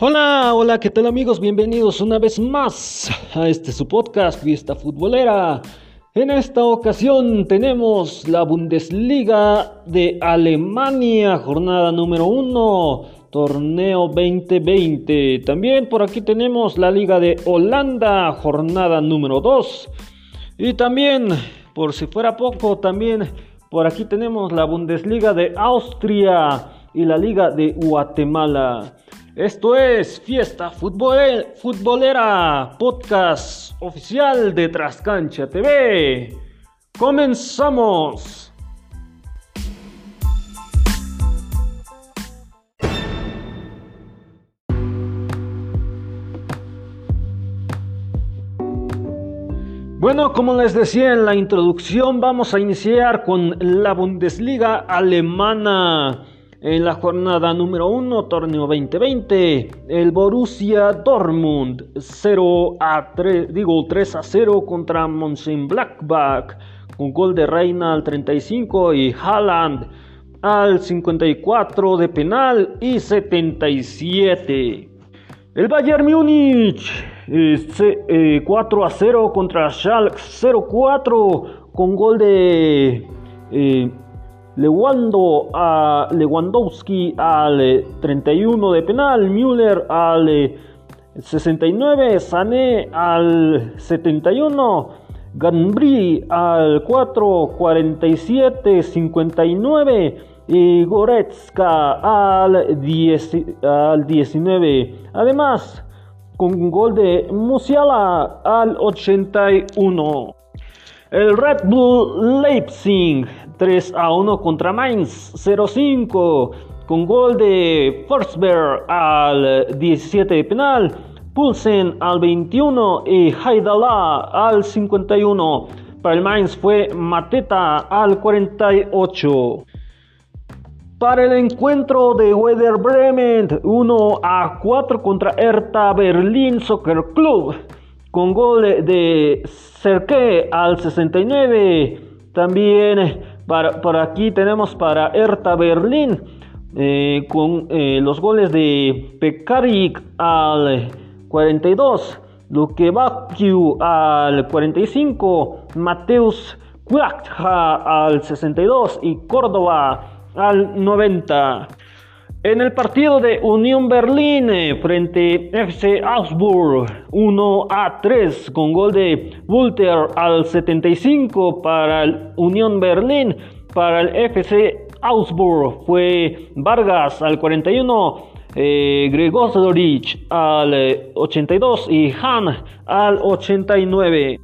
Hola, hola, ¿qué tal amigos? Bienvenidos una vez más a este su podcast Fiesta Futbolera. En esta ocasión tenemos la Bundesliga de Alemania, jornada número 1, torneo 2020. También por aquí tenemos la Liga de Holanda, jornada número 2. Y también, por si fuera poco, también por aquí tenemos la Bundesliga de Austria y la Liga de Guatemala. Esto es Fiesta Futbolera, podcast oficial de Trascancha TV. Comenzamos. Bueno, como les decía en la introducción, vamos a iniciar con la Bundesliga alemana. En la jornada número 1, torneo 2020, el Borussia Dortmund 0 a 3, digo 3 a 0 contra Mönchengladbach con gol de Reina al 35 y Haaland al 54 de penal y 77. El Bayern Múnich 4 a 0 contra Schalke 04 con gol de eh, Lewandowski al 31 de penal, Müller al 69, Sané al 71, Gambri al 4, 47, 59 y Goretzka al, 10, al 19. Además, con gol de Musiala al 81. El Red Bull Leipzig 3 a 1 contra Mainz 0-5 con gol de Forsberg al 17 de penal, Pulsen al 21 y Haidala al 51. Para el Mainz fue Mateta al 48. Para el encuentro de Werder Bremen 1 a 4 contra Hertha Berlin Soccer Club con gol de Serke al 69. También por aquí tenemos para Hertha Berlín eh, con eh, los goles de Pekarik al 42, Luke al 45, Mateus Kuakja al 62 y Córdoba al 90. En el partido de Unión Berlín eh, frente FC Augsburg 1 a 3 con gol de Walter al 75 para el Unión Berlín, para el FC Augsburg fue Vargas al 41, eh, al 82 y Han al 89.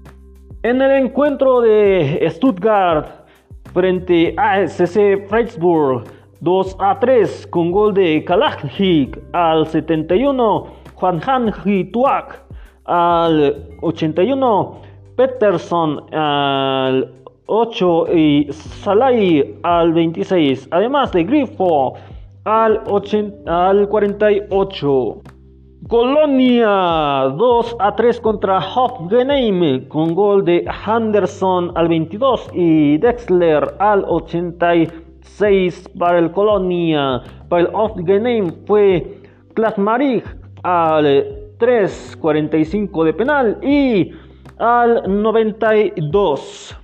En el encuentro de Stuttgart frente a SC Freiburg 2 a 3 con gol de Kalajik al 71, Juan Han Tuak al 81, Peterson al 8 y Salai al 26, además de Grifo al, al 48. Colonia 2 a 3 contra Hoffenheim con gol de Henderson al 22 y Dexler al 83. 6 para el Colonia. Para el off game fue Klasmarig al 3.45 de penal y al 92.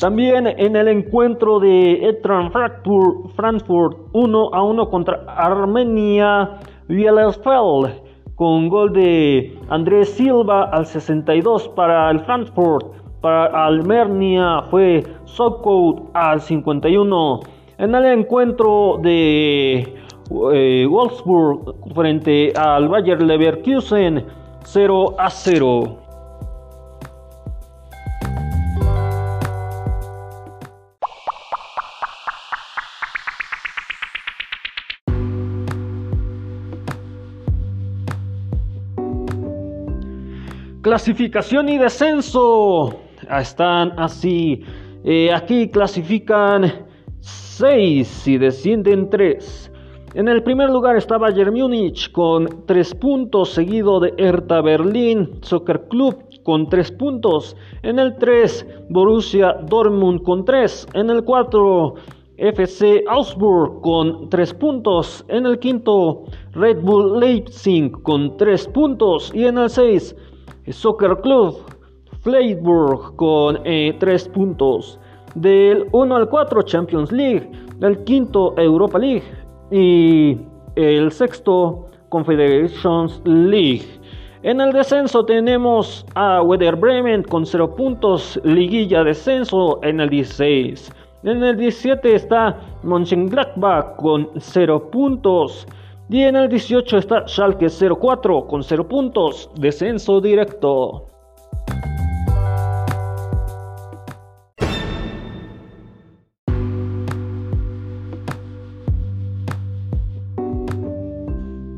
También en el encuentro de Etran Frankfurt, Frankfurt 1 a 1 contra Armenia Bielefeld con gol de Andrés Silva al 62 para el Frankfurt. Para Armenia fue Sokot al 51. En el encuentro de eh, Wolfsburg frente al Bayer Leverkusen 0 a 0. Clasificación y descenso. Están así. Eh, aquí clasifican 6 y descienden 3. En el primer lugar está Bayern Múnich con 3 puntos, seguido de Hertha Berlin Soccer Club con 3 puntos. En el 3, Borussia Dortmund con 3. En el 4, FC Augsburg con 3 puntos. En el quinto, Red Bull Leipzig con 3 puntos. Y en el 6, Soccer Club Freiburg con 3 eh, puntos. Del 1 al 4, Champions League. El quinto, Europa League. Y el sexto, Confederations League. En el descenso tenemos a Werder Bremen con 0 puntos, liguilla descenso en el 16. En el 17 está Mönchengladbach con 0 puntos. Y en el 18 está Schalke 04 con 0 puntos, descenso directo.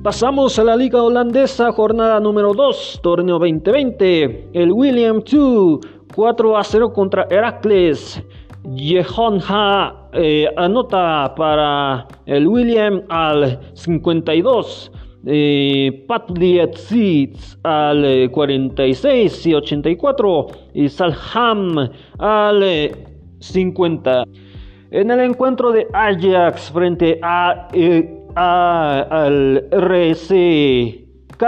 Pasamos a la Liga Holandesa, jornada número 2, torneo 2020. El William 2, 4 a 0 contra Heracles. Jehonha eh, anota para el William al 52. Eh, Patliet Seeds al 46 y 84 y Salham al 50. En el encuentro de Ajax frente a al RCK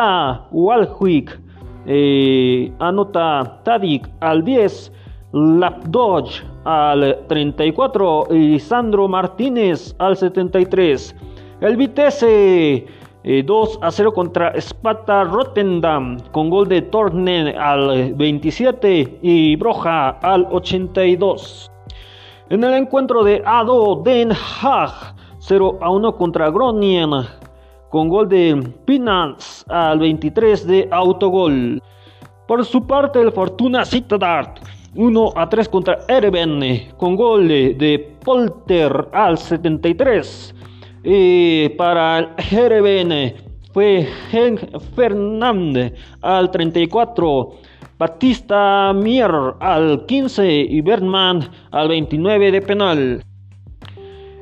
Walwick eh, anota Tadik al 10, Lapdodge al 34 y Sandro Martínez al 73. El Vitesse 2 eh, a 0 contra Sparta Rotterdam con gol de Tornen al 27 y Broja al 82. En el encuentro de Ado Den Haag 0 a 1 contra Groningen con gol de Pinans al 23 de autogol. Por su parte, el Fortuna Sittard 1 a 3 contra Ereben con gol de, Polter al 73. Y para el Ereben fue Henk Fernández al 34. Batista Mier al 15 y Bergman al 29 de penal.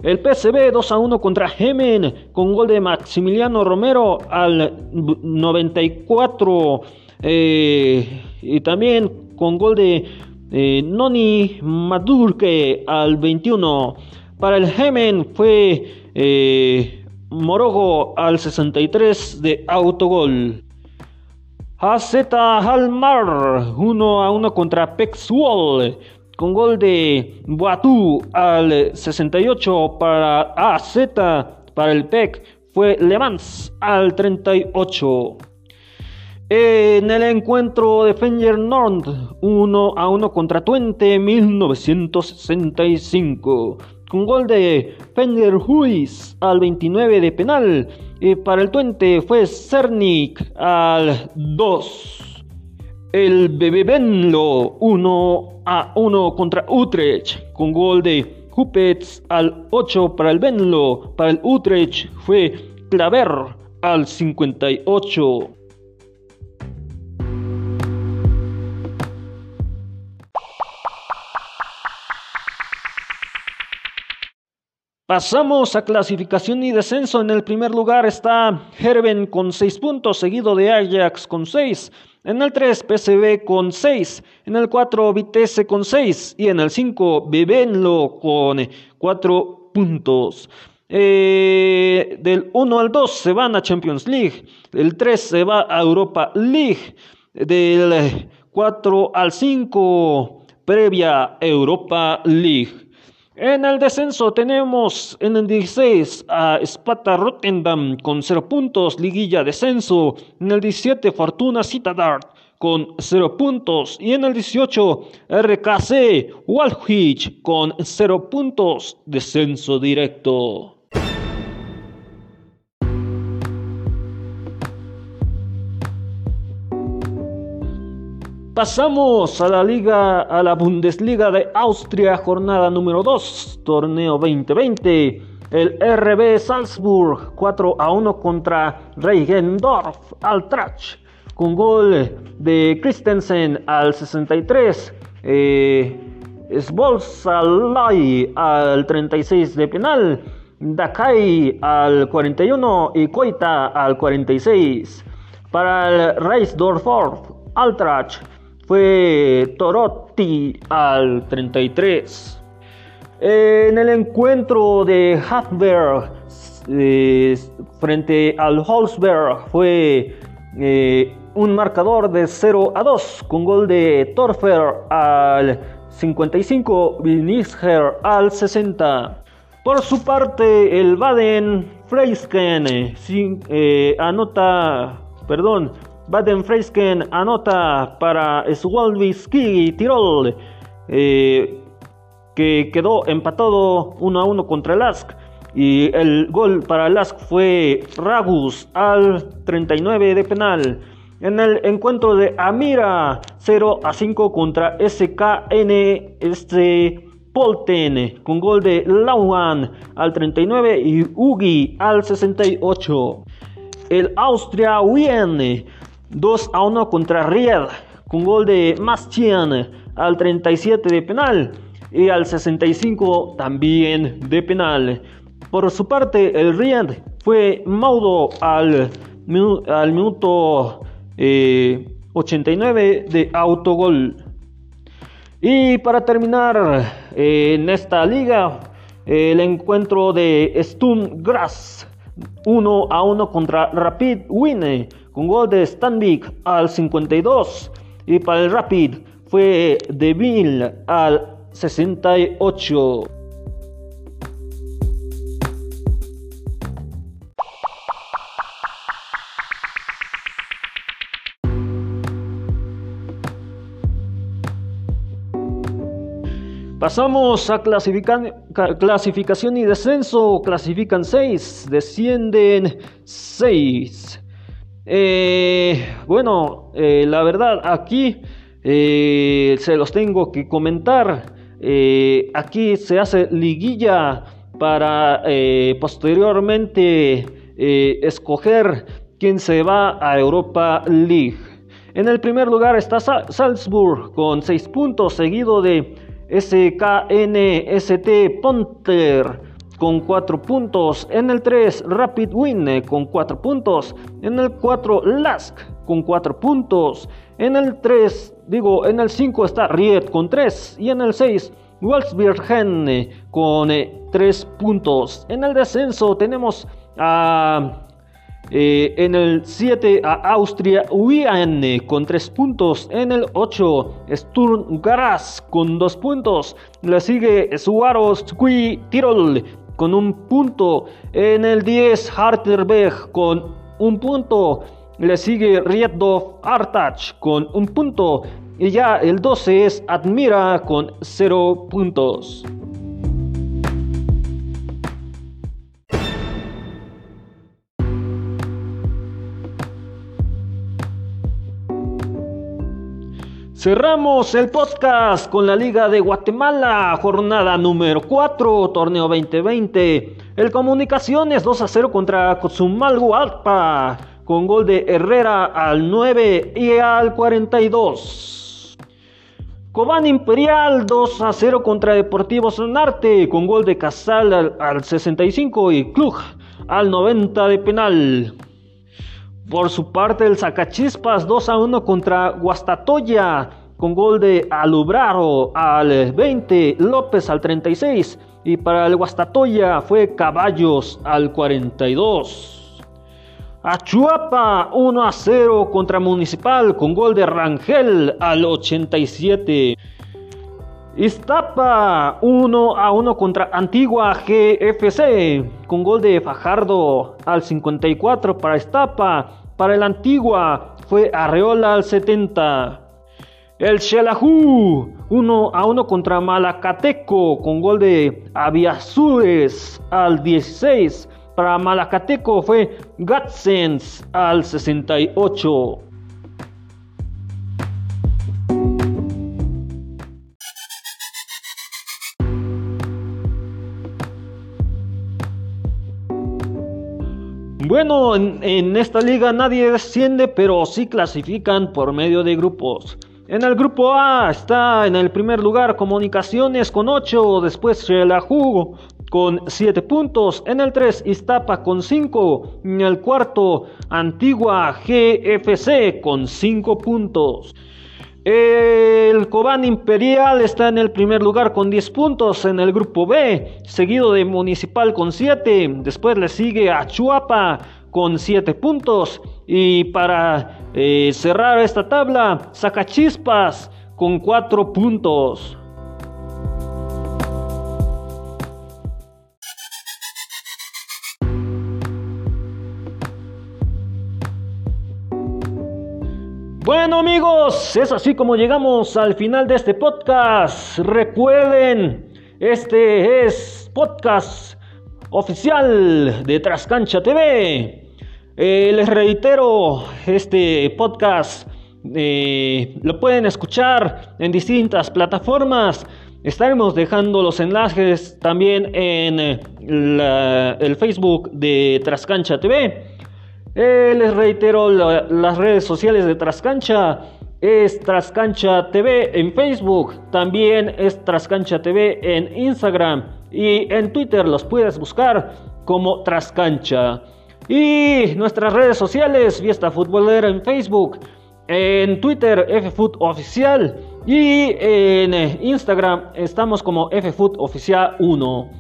El PSV 2 a 1 contra Gemen con gol de Maximiliano Romero al 94 eh, y también con gol de eh, Noni Madurke al 21. Para el Gemen fue eh, Morogo al 63 de autogol. AZ Almar 1 a 1 contra Pexwall con gol de Boatú al 68 para AZ, para el PEC fue Le Mans al 38. En el encuentro de Fenger Nord 1 a 1 contra Twente 1965 con gol de Fenger Huis al 29 de penal y para el Twente fue Cernik al 2. El Bebe Benlo 1 a 1 contra Utrecht con gol de Hupets al 8 para el Benlo. Para el Utrecht fue Claver al 58. Pasamos a clasificación y descenso. En el primer lugar está Herben con 6 puntos, seguido de Ajax con 6. En el 3, PCB con 6. En el 4, Vitesse con 6. Y en el 5, Bebenlo con 4 puntos. Eh, del 1 al 2 se van a Champions League. El 3 se va a Europa League. Del 4 al 5, previa Europa League. En el descenso tenemos en el 16 a Sparta Rotterdam con 0 puntos, liguilla descenso. En el 17 Fortuna Citadart con 0 puntos. Y en el 18 RKC Walwich con 0 puntos, descenso directo. Pasamos a la liga, a la Bundesliga de Austria, jornada número 2, torneo 2020. El RB Salzburg 4 a 1 contra Reichendorf Altrach con gol de Christensen al 63. Eh, al 36 de penal. Dakai al 41 y Koita al 46. Para el Reisdorf Altrach fue Torotti al 33. En el encuentro de Hafberg eh, frente al Holzberg fue eh, un marcador de 0 a 2 con gol de Torfer al 55, Vinisher al 60. Por su parte, el Baden Freisken eh, anota, perdón, Baden Freisken anota para Swalbisky Tirol, eh, que quedó empatado 1 a 1 contra el Ask. Y el gol para el Ask fue Ragus al 39 de penal. En el encuentro de Amira 0 a 5 contra SKN este Polten con gol de Lauan al 39 y Ugi al 68. El Austria Wien 2 a 1 contra Ried con gol de Mastian al 37 de penal y al 65 también de penal. Por su parte, el Ried fue Maudo al, al minuto 89 eh, de autogol. Y para terminar eh, en esta liga, el encuentro de Stum Grass 1 a 1 contra Rapid Wine con gol de Stanvik al 52 y para el Rapid fue de Bill al 68. Pasamos a clasificación y descenso. Clasifican 6, descienden 6. Eh, bueno, eh, la verdad aquí eh, se los tengo que comentar. aquí se hace liguilla para posteriormente escoger quién se va a Europa League. En el primer lugar está Salzburg con 6 puntos, seguido de SKNST Ponter con 4 puntos. En el 3 Rapid Win con 4 puntos. En el 4 Lask con 4 puntos. En el 3, digo, en el 5 está Riet con 3. Y en el 6 Wolfsbergen con 3 puntos. En el descenso tenemos a eh, en el 7 a Austria Wien con 3 puntos. En el 8 Sturm Graz con 2 puntos. Le sigue Swarovski Tirol con 1 punto. En el 10 Harterberg con 1 punto. Le sigue Riedhof Artach con 1 punto. Y ya el 12 es Admira con 0 puntos. Cerramos el podcast con la Liga de Guatemala, jornada número 4, torneo 2020. El Comunicaciones 2 a 0 contra Cozumalgo Alpa, con gol de Herrera al 9 y al 42. Cobán Imperial 2 a 0 contra Deportivo Sonarte, con gol de Casal al, al 65 y Klug al 90 de penal. Por su parte, el Zacachispas 2 a 1 contra Guastatoya, con gol de Alubraro al 20, López al 36 y para el Guastatoya fue Caballos al 42. Achuapa 1 a 0 contra Municipal con gol de Rangel al 87. Iztapa 1 a 1 contra Antigua GFC con gol de Fajardo al 54 para Iztapa para el Antigua fue Arreola al 70. El Xelajú 1 a 1 contra Malacateco con gol de Aviazures al 16. Para Malacateco fue Gatsens al 68. Bueno, en, esta liga nadie desciende, pero sí clasifican por medio de grupos. En el grupo A está en el primer lugar Comunicaciones con 8, después Jugo con 7 puntos, en el 3 Iztapa con 5, en el cuarto Antigua GFC con 5 puntos. El Cobán Imperial está en el primer lugar con 10 puntos en el grupo B, seguido de Municipal con 7. Después le sigue a Chuapa con 7 puntos. Y para eh, cerrar esta tabla, Sacachispas con 4 puntos. Bueno amigos, es así como llegamos al final de este podcast. Recuerden, este es podcast oficial de Trascancha TV. Eh, les reitero, este podcast eh, lo pueden escuchar en distintas plataformas. Estaremos dejando los enlaces también en eh, el Facebook de Trascancha TV. Eh, les reitero las redes sociales de Trascancha. Es Trascancha TV en Facebook. También es Trascancha TV en Instagram. Y en Twitter los puedes buscar como Trascancha. Y nuestras redes sociales, Fiesta Futbolera en Facebook. En Twitter, FFoot Oficial. Y en Instagram estamos como FFoot Oficial 1.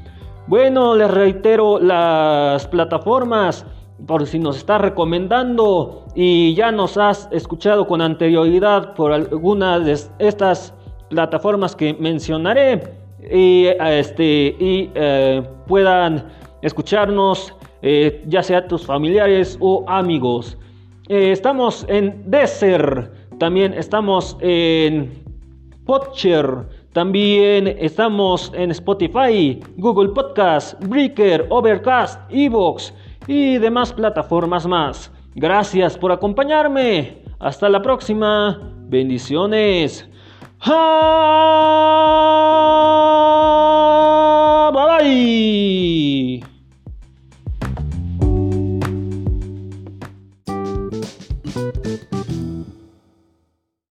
Bueno, les reitero las plataformas por si nos estás recomendando y ya nos has escuchado con anterioridad por alguna de estas plataformas que mencionaré y, este, y eh, puedan escucharnos eh, ya sea tus familiares o amigos. Eh, estamos en Deezer, también estamos en Podcher, también estamos en Spotify, Google Podcast, Breaker, Overcast, Evox y demás plataformas más. Gracias por acompañarme. Hasta la próxima. Bendiciones. Bye bye.